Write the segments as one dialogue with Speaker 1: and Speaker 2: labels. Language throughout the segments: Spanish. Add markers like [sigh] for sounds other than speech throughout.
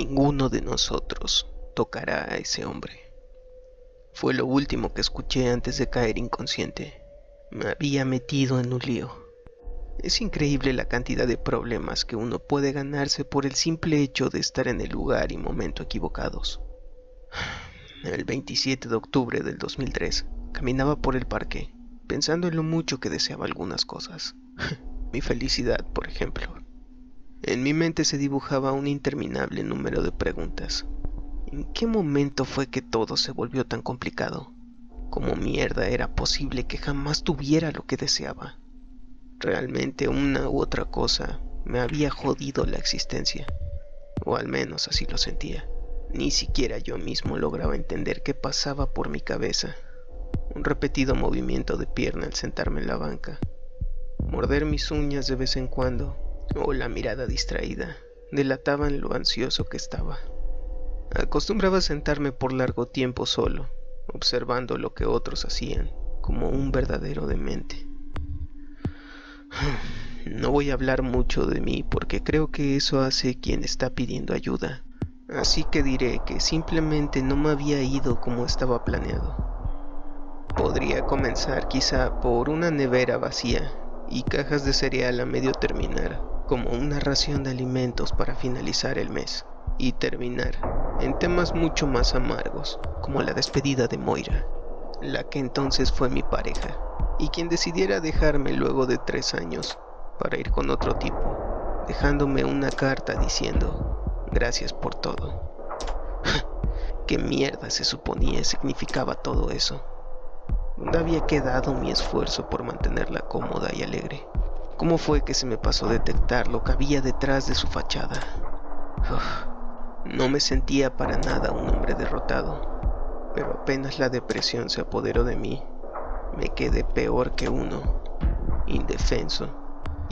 Speaker 1: Ninguno de nosotros tocará a ese hombre. Fue lo último que escuché antes de caer inconsciente. Me había metido en un lío. Es increíble la cantidad de problemas que uno puede ganarse por el simple hecho de estar en el lugar y momento equivocados. El 27 de octubre del 2003, caminaba por el parque, pensando en lo mucho que deseaba algunas cosas. Mi felicidad, por ejemplo. En mi mente se dibujaba un interminable número de preguntas. ¿En qué momento fue que todo se volvió tan complicado? ¿Cómo mierda era posible que jamás tuviera lo que deseaba? Realmente una u otra cosa me había jodido la existencia, o al menos así lo sentía. Ni siquiera yo mismo lograba entender qué pasaba por mi cabeza. Un repetido movimiento de pierna al sentarme en la banca, morder mis uñas de vez en cuando, o la mirada distraída, delataban lo ansioso que estaba. Acostumbraba sentarme por largo tiempo solo, observando lo que otros hacían, como un verdadero demente. [sighs] No voy a hablar mucho de mí porque creo que eso hace quien está pidiendo ayuda, así que diré que simplemente no me había ido como estaba planeado. Podría comenzar quizá por una nevera vacía y cajas de cereal a medio terminar, como una ración de alimentos para finalizar el mes, y terminar en temas mucho más amargos, como la despedida de Moira, la que entonces fue mi pareja, y quien decidiera dejarme luego de tres años para ir con otro tipo, dejándome una carta diciendo, gracias por todo. [laughs] ¿Qué mierda se suponía significaba todo eso? ¿Dónde había quedado mi esfuerzo por mantenerla cómoda y alegre? ¿Cómo fue que se me pasó detectar lo que había detrás de su fachada? no me sentía para nada un hombre derrotado, pero apenas la depresión se apoderó de mí, me quedé peor que uno, indefenso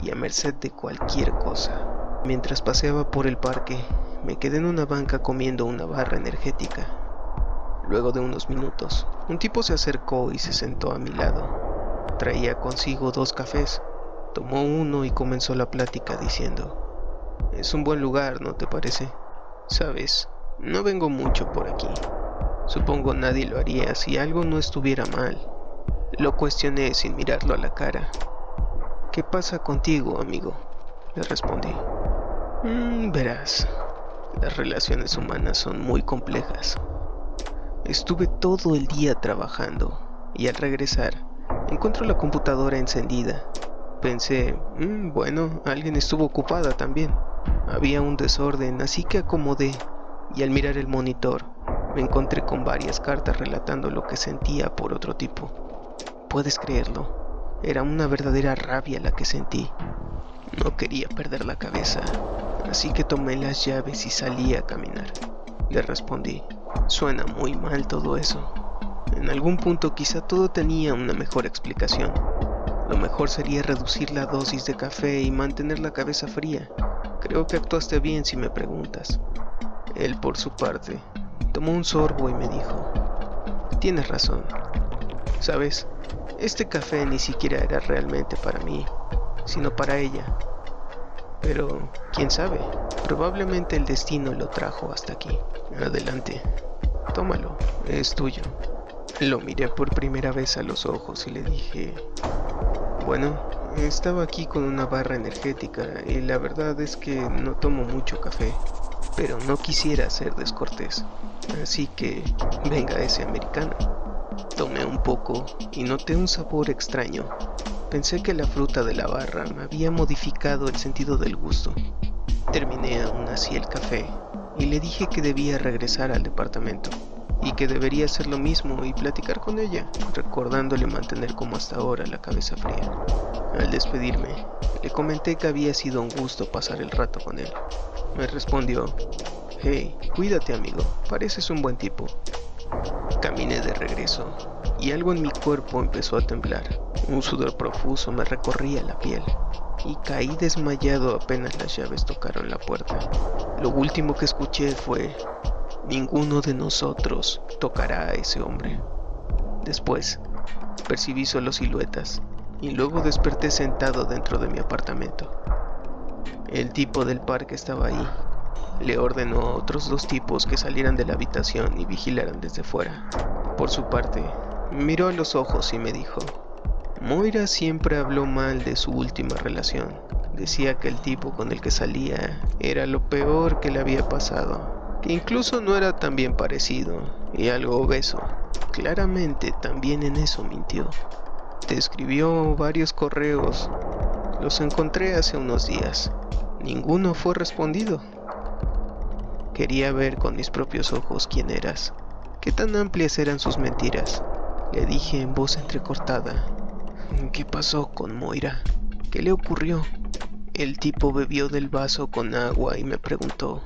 Speaker 1: y a merced de cualquier cosa. Mientras paseaba por el parque, me quedé en una banca comiendo una barra energética Luego de unos minutos, un tipo se acercó y se sentó a mi lado. Traía consigo dos cafés. Tomó uno y comenzó la plática diciendo, es un buen lugar, ¿no te parece? Sabes, no vengo mucho por aquí. Supongo nadie lo haría si algo no estuviera mal. Lo cuestioné sin mirarlo a la cara. ¿Qué pasa contigo, amigo? Le respondí. Mm, verás, las relaciones humanas son muy complejas. Estuve todo el día trabajando y al regresar encuentro la computadora encendida. Pensé, mm, bueno, alguien estuvo ocupada también. Había un desorden, así que acomodé y al mirar el monitor me encontré con varias cartas relatando lo que sentía por otro tipo. Puedes creerlo, era una verdadera rabia la que sentí. No quería perder la cabeza, así que tomé las llaves y salí a caminar. Le respondí, Suena muy mal todo eso. En algún punto quizá todo tenía una mejor explicación. Lo mejor sería reducir la dosis de café y mantener la cabeza fría. Creo que actuaste bien si me preguntas. Él, por su parte, tomó un sorbo y me dijo, tienes razón. Sabes, este café ni siquiera era realmente para mí, sino para ella. Pero, quién sabe, probablemente el destino lo trajo hasta aquí. Adelante, tómalo, es tuyo. Lo miré por primera vez a los ojos y le dije, bueno, estaba aquí con una barra energética y la verdad es que no tomo mucho café, pero no quisiera ser descortés, así que venga ese americano. Tomé un poco y noté un sabor extraño. Pensé que la fruta de la barra me había modificado el sentido del gusto. Terminé aún así el café y le dije que debía regresar al departamento y que debería hacer lo mismo y platicar con ella, recordándole mantener como hasta ahora la cabeza fría. Al despedirme, le comenté que había sido un gusto pasar el rato con él. Me respondió, Hey, cuídate amigo, pareces un buen tipo. Caminé de regreso y algo en mi cuerpo empezó a temblar. Un sudor profuso me recorría la piel y caí desmayado apenas las llaves tocaron la puerta. Lo último que escuché fue, ninguno de nosotros tocará a ese hombre. Después, percibí solo siluetas y luego desperté sentado dentro de mi apartamento. El tipo del parque estaba ahí, Le ordenó a otros dos tipos que salieran de la habitación y vigilaran desde fuera. Por su parte, miró a los ojos y me dijo, Moira siempre habló mal de su última relación. Decía que el tipo con el que salía era lo peor que le había pasado, que incluso no era tan bien parecido y algo obeso. Claramente también en eso mintió. Te escribió varios correos. Los encontré hace unos días. Ninguno fue respondido. Quería ver con mis propios ojos quién eras. ¿Qué tan amplias eran sus mentiras? Le dije en voz entrecortada. ¿Qué pasó con Moira? ¿Qué le ocurrió? El tipo bebió del vaso con agua y me preguntó,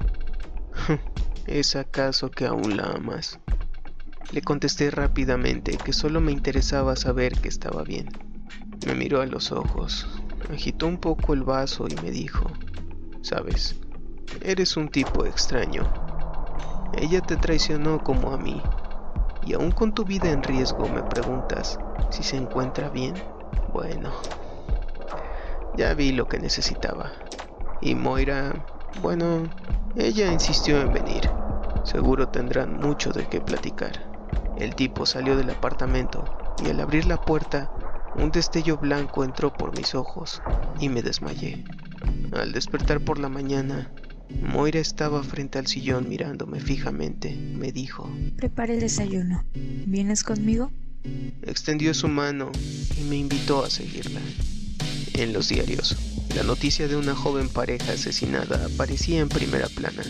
Speaker 1: [laughs] ¿es acaso que aún la amas? Le contesté rápidamente que solo me interesaba saber que estaba bien. Me miró a los ojos, agitó un poco el vaso y me dijo, sabes, eres un tipo extraño. Ella te traicionó como a mí, y aún con tu vida en riesgo me preguntas si se encuentra bien. Bueno, ya vi lo que necesitaba. Y Moira, bueno, ella insistió en venir. Seguro tendrán mucho de qué platicar. El tipo salió del apartamento y al abrir la puerta, un destello blanco entró por mis ojos y me desmayé. Al despertar por la mañana, Moira estaba frente al sillón mirándome fijamente. Me dijo,
Speaker 2: Prepare el desayuno. ¿Vienes conmigo?
Speaker 1: Extendió su mano y me invitó a seguirla. En los diarios, la noticia de una joven pareja asesinada aparecía en primera plana.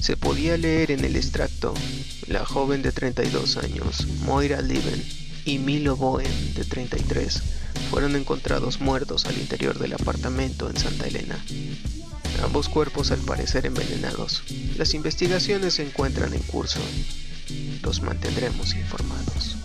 Speaker 1: Se podía leer en el extracto, la joven de 32 años, Moira Liven, y Milo Bowen, de 33, fueron encontrados muertos al interior del apartamento en Santa Elena. Ambos cuerpos al parecer envenenados. Las investigaciones se encuentran en curso. Los mantendremos informados.